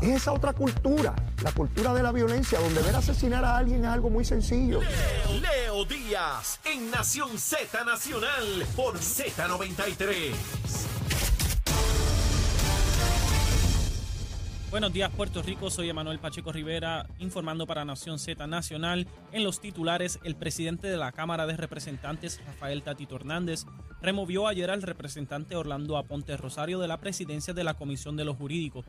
Es esa otra cultura, la cultura de la violencia, donde ver asesinar a alguien es algo muy sencillo. Leo, Leo Díaz en Nación Z Nacional por Z93. Buenos días Puerto Rico, soy Emanuel Pacheco Rivera informando para Nación Z Nacional. En los titulares, el presidente de la Cámara de Representantes, Rafael Tatito Hernández, removió ayer al representante Orlando Aponte Rosario de la presidencia de la Comisión de los Jurídicos.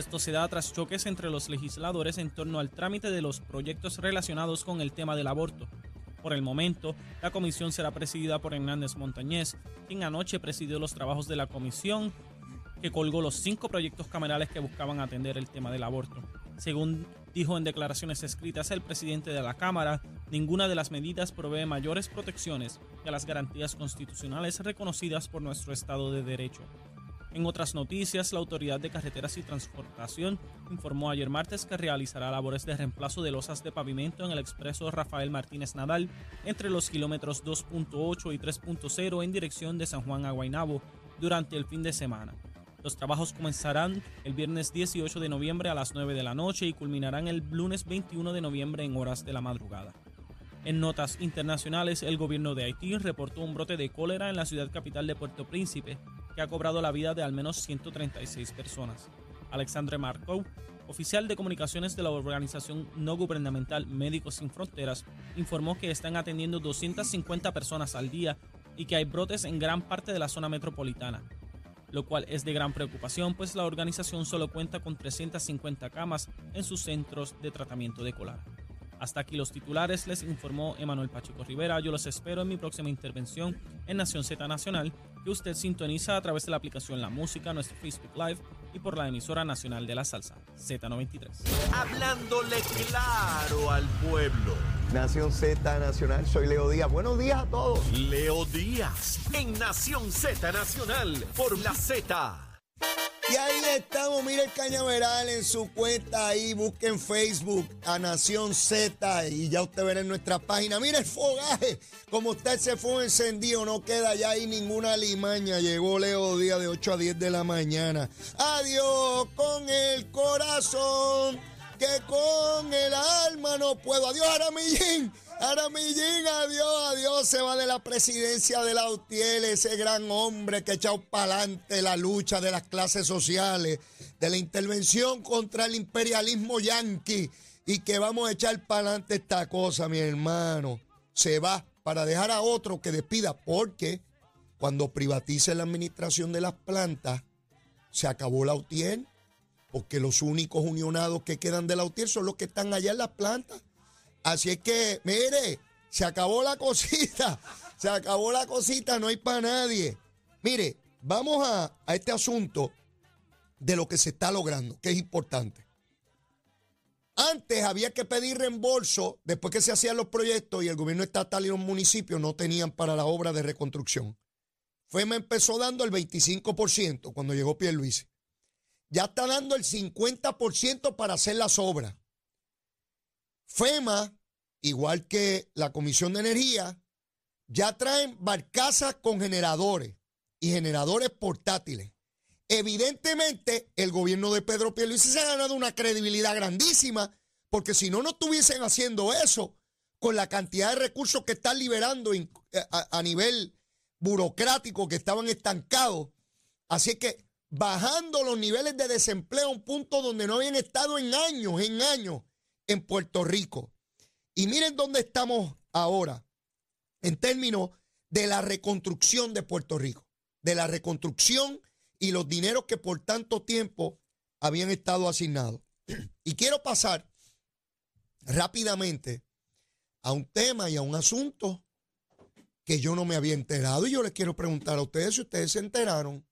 Esto se da tras choques entre los legisladores en torno al trámite de los proyectos relacionados con el tema del aborto. Por el momento, la comisión será presidida por Hernández Montañez, quien anoche presidió los trabajos de la comisión que colgó los cinco proyectos camerales que buscaban atender el tema del aborto. Según dijo en declaraciones escritas el presidente de la Cámara, ninguna de las medidas provee mayores protecciones que las garantías constitucionales reconocidas por nuestro Estado de Derecho. En otras noticias, la Autoridad de Carreteras y Transportación informó ayer martes que realizará labores de reemplazo de losas de pavimento en el expreso Rafael Martínez Nadal entre los kilómetros 2.8 y 3.0 en dirección de San Juan a Guaynabo durante el fin de semana. Los trabajos comenzarán el viernes 18 de noviembre a las 9 de la noche y culminarán el lunes 21 de noviembre en horas de la madrugada. En notas internacionales, el gobierno de Haití reportó un brote de cólera en la ciudad capital de Puerto Príncipe, que ha cobrado la vida de al menos 136 personas. Alexandre Markov, oficial de comunicaciones de la organización no gubernamental Médicos Sin Fronteras, informó que están atendiendo 250 personas al día y que hay brotes en gran parte de la zona metropolitana lo cual es de gran preocupación, pues la organización solo cuenta con 350 camas en sus centros de tratamiento de colar. Hasta aquí los titulares, les informó Emanuel Pacheco Rivera. Yo los espero en mi próxima intervención en Nación Z Nacional, que usted sintoniza a través de la aplicación La Música, nuestro Facebook Live y por la emisora nacional de la salsa, Z93. Hablándole claro al pueblo. Nación Z Nacional, soy Leo Díaz. Buenos días a todos. Leo Díaz en Nación Z Nacional por la Z. Y ahí estamos, mire el cañaveral en su cuenta ahí, busquen Facebook a Nación Z y ya usted verá en nuestra página. Mire el fogaje, como está ese fuego encendido, no queda ya ahí ninguna limaña. Llegó Leo Díaz de 8 a 10 de la mañana. Adiós con el corazón, que con el alma no puedo. Adiós, Aramillín. Aramillín, adiós, adiós, se va de la presidencia de la UTIEL, ese gran hombre que ha echado para adelante la lucha de las clases sociales, de la intervención contra el imperialismo yanqui y que vamos a echar para adelante esta cosa, mi hermano. Se va para dejar a otro que despida, porque cuando privatice la administración de las plantas, se acabó la UTIEL, porque los únicos unionados que quedan de la UTIEL son los que están allá en las plantas. Así es que, mire, se acabó la cosita, se acabó la cosita, no hay para nadie. Mire, vamos a, a este asunto de lo que se está logrando, que es importante. Antes había que pedir reembolso después que se hacían los proyectos y el gobierno estatal y los municipios no tenían para la obra de reconstrucción. FEMA empezó dando el 25% cuando llegó Pierluisi. Ya está dando el 50% para hacer las obras. FEMA, igual que la Comisión de Energía, ya traen barcazas con generadores y generadores portátiles. Evidentemente, el gobierno de Pedro Pierluisi se ha ganado una credibilidad grandísima, porque si no, no estuviesen haciendo eso con la cantidad de recursos que están liberando a, a nivel burocrático que estaban estancados. Así que bajando los niveles de desempleo a un punto donde no habían estado en años, en años en Puerto Rico. Y miren dónde estamos ahora en términos de la reconstrucción de Puerto Rico, de la reconstrucción y los dineros que por tanto tiempo habían estado asignados. Y quiero pasar rápidamente a un tema y a un asunto que yo no me había enterado y yo les quiero preguntar a ustedes si ustedes se enteraron.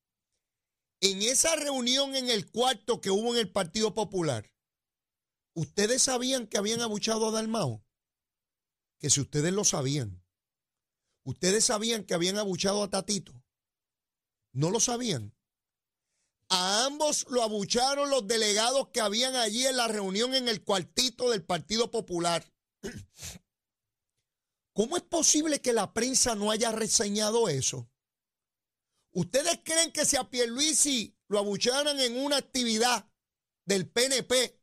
En esa reunión en el cuarto que hubo en el Partido Popular, ¿Ustedes sabían que habían abuchado a Dalmao? Que si ustedes lo sabían. ¿Ustedes sabían que habían abuchado a Tatito? ¿No lo sabían? A ambos lo abucharon los delegados que habían allí en la reunión en el cuartito del Partido Popular. ¿Cómo es posible que la prensa no haya reseñado eso? ¿Ustedes creen que si a Pierluisi lo abucharan en una actividad del PNP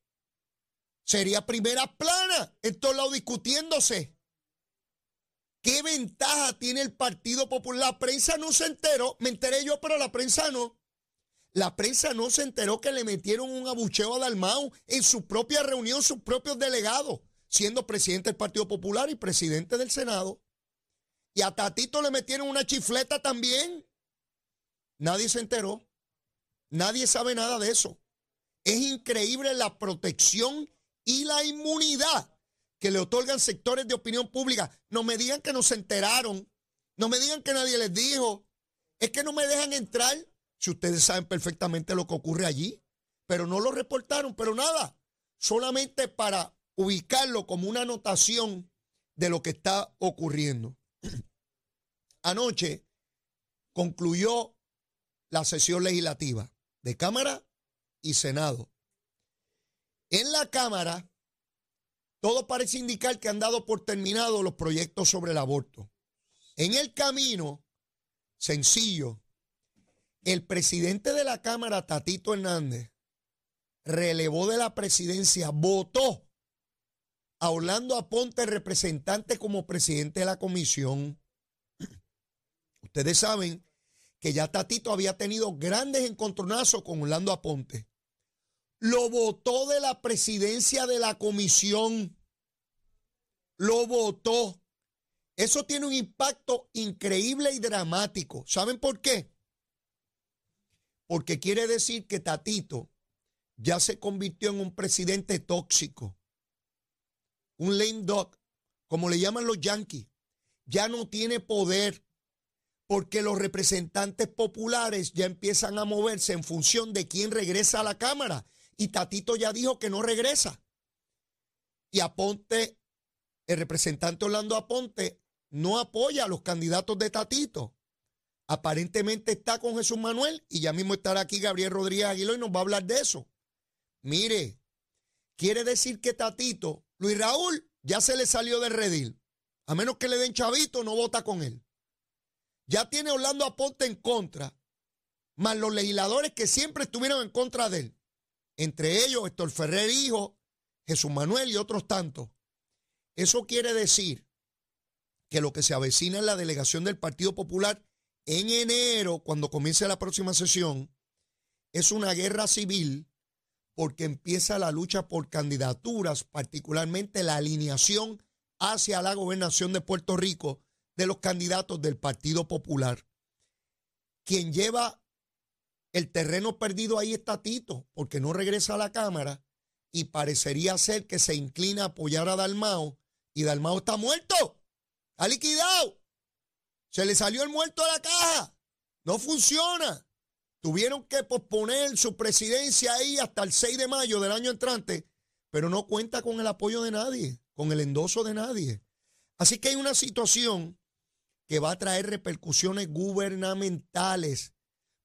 sería primera plana en todos lados discutiéndose. ¿Qué ventaja tiene el Partido Popular? La prensa no se enteró, me enteré yo, pero la prensa no. La prensa no se enteró que le metieron un abucheo a Dalmau en su propia reunión, sus propios delegados, siendo presidente del Partido Popular y presidente del Senado. Y a Tatito le metieron una chifleta también. Nadie se enteró. Nadie sabe nada de eso. Es increíble la protección y la inmunidad que le otorgan sectores de opinión pública. No me digan que no se enteraron. No me digan que nadie les dijo. Es que no me dejan entrar. Si ustedes saben perfectamente lo que ocurre allí. Pero no lo reportaron. Pero nada. Solamente para ubicarlo como una anotación de lo que está ocurriendo. Anoche concluyó la sesión legislativa de Cámara y Senado. En la Cámara, todo parece indicar que han dado por terminado los proyectos sobre el aborto. En el camino, sencillo, el presidente de la Cámara, Tatito Hernández, relevó de la presidencia, votó a Orlando Aponte, representante como presidente de la comisión. Ustedes saben que ya Tatito había tenido grandes encontronazos con Orlando Aponte. Lo votó de la presidencia de la comisión. Lo votó. Eso tiene un impacto increíble y dramático. ¿Saben por qué? Porque quiere decir que Tatito ya se convirtió en un presidente tóxico un lame dog, como le llaman los yankees, ya no tiene poder porque los representantes populares ya empiezan a moverse en función de quién regresa a la Cámara. Y Tatito ya dijo que no regresa. Y Aponte, el representante Orlando Aponte, no apoya a los candidatos de Tatito. Aparentemente está con Jesús Manuel y ya mismo estará aquí Gabriel Rodríguez Aguiló y nos va a hablar de eso. Mire, quiere decir que Tatito Luis Raúl ya se le salió del redil. A menos que le den chavito, no vota con él. Ya tiene Orlando Aponte en contra, más los legisladores que siempre estuvieron en contra de él. Entre ellos, Héctor Ferrer Hijo, Jesús Manuel y otros tantos. Eso quiere decir que lo que se avecina en la delegación del Partido Popular en enero, cuando comience la próxima sesión, es una guerra civil porque empieza la lucha por candidaturas, particularmente la alineación hacia la gobernación de Puerto Rico de los candidatos del Partido Popular. Quien lleva el terreno perdido ahí está Tito, porque no regresa a la Cámara y parecería ser que se inclina a apoyar a Dalmao y Dalmao está muerto, ha liquidado, se le salió el muerto a la caja, no funciona. Tuvieron que posponer su presidencia ahí hasta el 6 de mayo del año entrante, pero no cuenta con el apoyo de nadie, con el endoso de nadie. Así que hay una situación que va a traer repercusiones gubernamentales,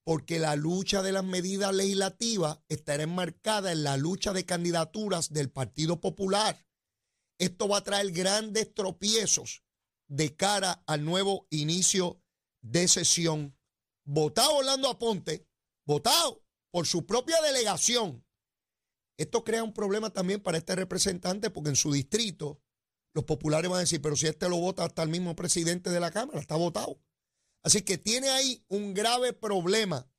porque la lucha de las medidas legislativas estará enmarcada en la lucha de candidaturas del Partido Popular. Esto va a traer grandes tropiezos de cara al nuevo inicio de sesión. Votado Orlando Aponte, votado por su propia delegación. Esto crea un problema también para este representante porque en su distrito los populares van a decir, pero si este lo vota hasta el mismo presidente de la Cámara, está votado. Así que tiene ahí un grave problema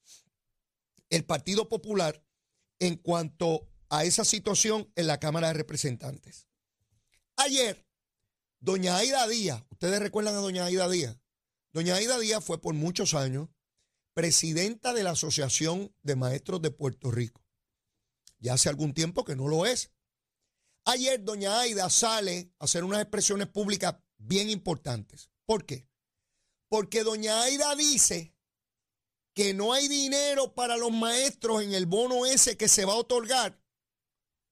el Partido Popular en cuanto a esa situación en la Cámara de Representantes. Ayer, doña Aida Díaz, ustedes recuerdan a doña Aida Díaz, doña Aida Díaz fue por muchos años presidenta de la Asociación de Maestros de Puerto Rico. Ya hace algún tiempo que no lo es. Ayer doña Aida sale a hacer unas expresiones públicas bien importantes. ¿Por qué? Porque doña Aida dice que no hay dinero para los maestros en el bono ese que se va a otorgar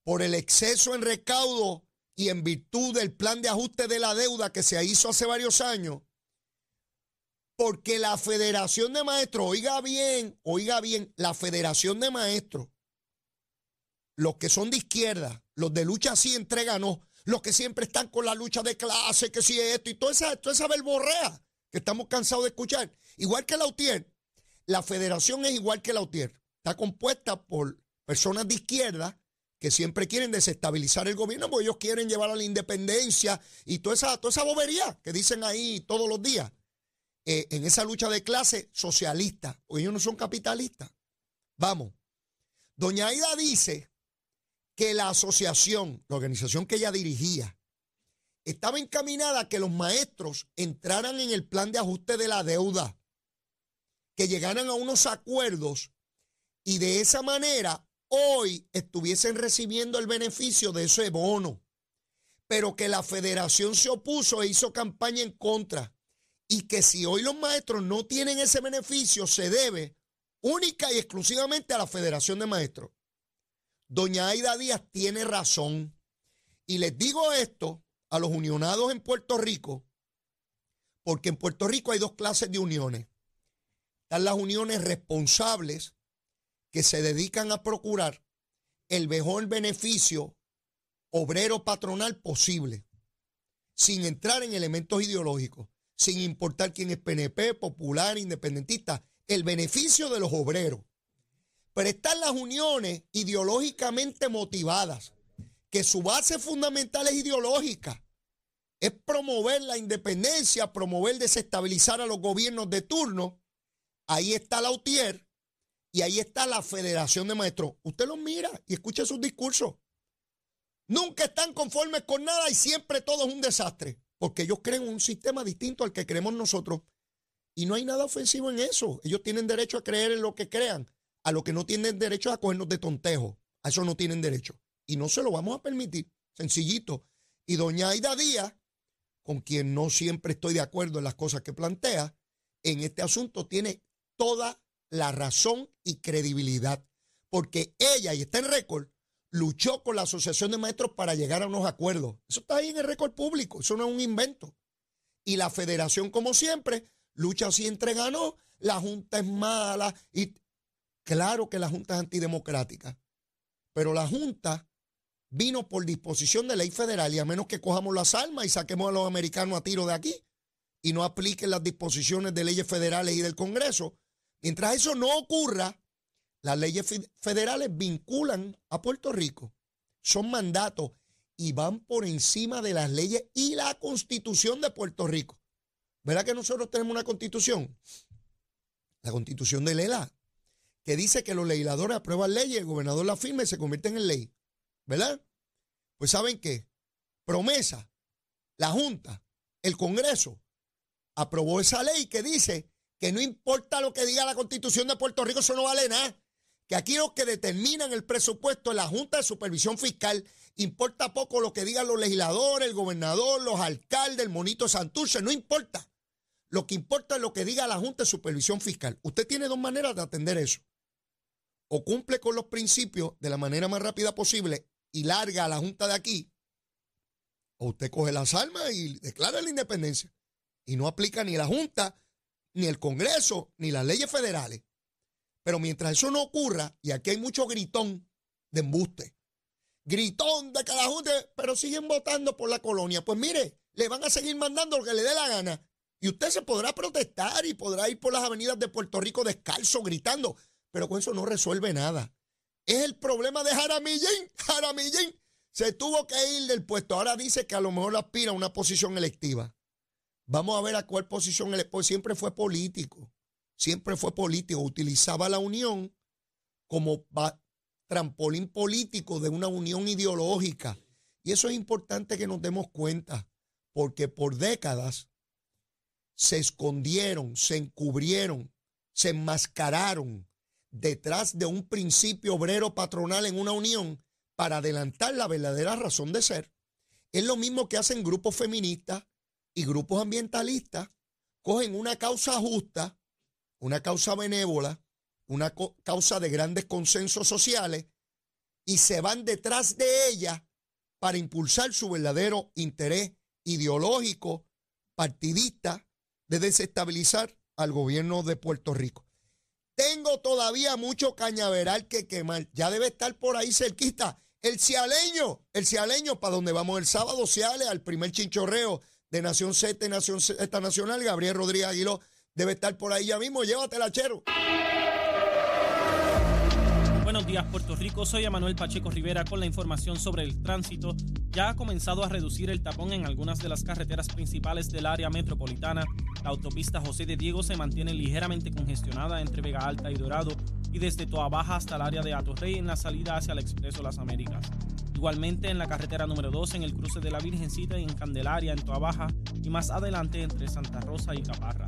por el exceso en recaudo y en virtud del plan de ajuste de la deuda que se hizo hace varios años. Porque la Federación de Maestros, oiga bien, oiga bien, la Federación de Maestros, los que son de izquierda, los de lucha sí entrega no, los que siempre están con la lucha de clase, que si esto y toda esa, toda esa verborrea que estamos cansados de escuchar. Igual que la UTIER, la federación es igual que la UTIER. Está compuesta por personas de izquierda que siempre quieren desestabilizar el gobierno porque ellos quieren llevar a la independencia y toda esa, toda esa bobería que dicen ahí todos los días. Eh, en esa lucha de clase socialista, porque ellos no son capitalistas. Vamos. Doña Aida dice que la asociación, la organización que ella dirigía, estaba encaminada a que los maestros entraran en el plan de ajuste de la deuda, que llegaran a unos acuerdos y de esa manera hoy estuviesen recibiendo el beneficio de ese bono, pero que la federación se opuso e hizo campaña en contra y que si hoy los maestros no tienen ese beneficio se debe única y exclusivamente a la Federación de Maestros. Doña Aida Díaz tiene razón y les digo esto a los unionados en Puerto Rico porque en Puerto Rico hay dos clases de uniones. Están las uniones responsables que se dedican a procurar el mejor beneficio obrero patronal posible, sin entrar en elementos ideológicos, sin importar quién es PNP, popular, independentista, el beneficio de los obreros. Pero están las uniones ideológicamente motivadas, que su base fundamental es ideológica. Es promover la independencia, promover desestabilizar a los gobiernos de turno. Ahí está la UTIER y ahí está la Federación de Maestros. Usted los mira y escucha sus discursos. Nunca están conformes con nada y siempre todo es un desastre. Porque ellos creen un sistema distinto al que creemos nosotros. Y no hay nada ofensivo en eso. Ellos tienen derecho a creer en lo que crean. A lo que no tienen derecho a cogernos de tontejo. A eso no tienen derecho. Y no se lo vamos a permitir. Sencillito. Y doña Aida Díaz, con quien no siempre estoy de acuerdo en las cosas que plantea, en este asunto tiene toda la razón y credibilidad. Porque ella, y está en récord, luchó con la Asociación de Maestros para llegar a unos acuerdos. Eso está ahí en el récord público, eso no es un invento. Y la federación, como siempre, lucha siempre ganó, la Junta es mala y claro que la Junta es antidemocrática, pero la Junta vino por disposición de ley federal y a menos que cojamos las armas y saquemos a los americanos a tiro de aquí y no apliquen las disposiciones de leyes federales y del Congreso, mientras eso no ocurra, las leyes federales vinculan a Puerto Rico, son mandatos y van por encima de las leyes y la constitución de Puerto Rico. ¿Verdad que nosotros tenemos una constitución? La constitución de Lela, que dice que los legisladores aprueban leyes, el gobernador la firma y se convierten en ley. ¿Verdad? Pues ¿saben qué? Promesa, la Junta, el Congreso, aprobó esa ley que dice que no importa lo que diga la constitución de Puerto Rico, eso no vale nada que aquí los que determinan el presupuesto es la Junta de Supervisión Fiscal. Importa poco lo que digan los legisladores, el gobernador, los alcaldes, el monito Santurce, no importa. Lo que importa es lo que diga la Junta de Supervisión Fiscal. Usted tiene dos maneras de atender eso. O cumple con los principios de la manera más rápida posible y larga a la Junta de aquí, o usted coge las armas y declara la independencia. Y no aplica ni la Junta, ni el Congreso, ni las leyes federales. Pero mientras eso no ocurra, y aquí hay mucho gritón de embuste, gritón de cada junta, pero siguen votando por la colonia, pues mire, le van a seguir mandando lo que le dé la gana. Y usted se podrá protestar y podrá ir por las avenidas de Puerto Rico descalzo, gritando, pero con eso no resuelve nada. Es el problema de Jaramillín. Jaramillín se tuvo que ir del puesto. Ahora dice que a lo mejor aspira a una posición electiva. Vamos a ver a cuál posición él, pues siempre fue político siempre fue político, utilizaba la unión como trampolín político de una unión ideológica. Y eso es importante que nos demos cuenta, porque por décadas se escondieron, se encubrieron, se enmascararon detrás de un principio obrero patronal en una unión para adelantar la verdadera razón de ser. Es lo mismo que hacen grupos feministas y grupos ambientalistas, cogen una causa justa, una causa benévola, una causa de grandes consensos sociales, y se van detrás de ella para impulsar su verdadero interés ideológico, partidista, de desestabilizar al gobierno de Puerto Rico. Tengo todavía mucho cañaveral que quemar. Ya debe estar por ahí cerquita. El cialeño, el cialeño, para donde vamos el sábado, ciale al primer chinchorreo de Nación Z y Nación Z Nacional, Gabriel Rodríguez Aguiló Debe estar por ahí ya mismo. Llévatela, chero. Días, Puerto Rico. Soy Emanuel Pacheco Rivera con la información sobre el tránsito. Ya ha comenzado a reducir el tapón en algunas de las carreteras principales del área metropolitana. La autopista José de Diego se mantiene ligeramente congestionada entre Vega Alta y Dorado y desde Toa Baja hasta el área de Atorrey en la salida hacia el Expreso Las Américas. Igualmente en la carretera número 2 en el cruce de la Virgencita y en Candelaria en Toa Baja y más adelante entre Santa Rosa y Caparra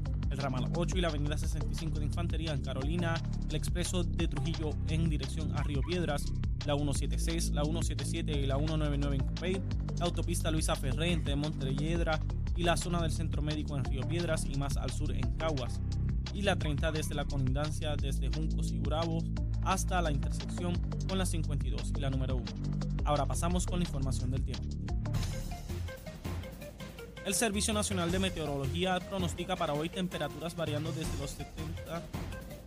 el ramal 8 y la avenida 65 de Infantería en Carolina, el expreso de Trujillo en dirección a Río Piedras, la 176, la 177 y la 199 en Copey, la autopista Luisa Ferré entre Montelledra y la zona del Centro Médico en Río Piedras y más al sur en Caguas, y la 30 desde la colindancia desde Juncos y Bravos hasta la intersección con la 52 y la número 1. Ahora pasamos con la información del tiempo. El Servicio Nacional de Meteorología pronostica para hoy temperaturas variando desde los 70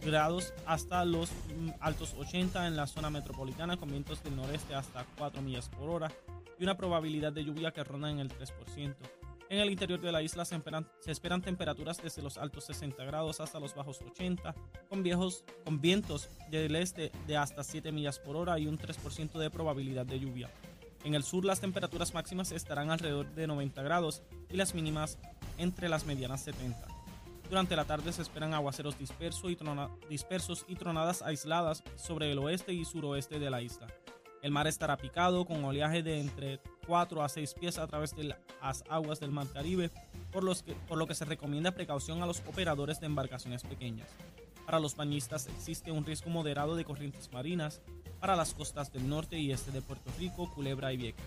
grados hasta los mm, altos 80 en la zona metropolitana con vientos del noreste hasta 4 millas por hora y una probabilidad de lluvia que ronda en el 3%. En el interior de la isla se esperan, temperaturas desde los altos 60 grados hasta los bajos 80, con, viejos, con vientos del este de hasta 7 millas por hora y un 3% de probabilidad de lluvia. En el sur las temperaturas máximas estarán alrededor de 90 grados y las mínimas entre las medianas 70. Durante la tarde se esperan aguaceros dispersos y, tronadas aisladas sobre el oeste y suroeste de la isla. El mar estará picado con oleaje de entre 4 a 6 pies a través de las aguas del Mar Caribe, por, por lo que se recomienda precaución a los operadores de embarcaciones pequeñas. Para los bañistas existe un riesgo moderado de corrientes marinas para las costas del norte y este de Puerto Rico, Culebra y Vieques.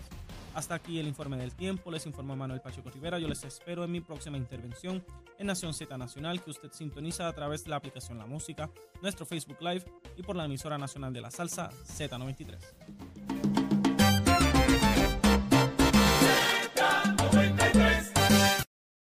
Hasta aquí el informe del tiempo, les informa Manuel Pacheco Rivera, yo les espero en mi próxima intervención en Nación Z Nacional que usted sintoniza a través de la aplicación La Música, nuestro Facebook Live y por la emisora nacional de la salsa Z93.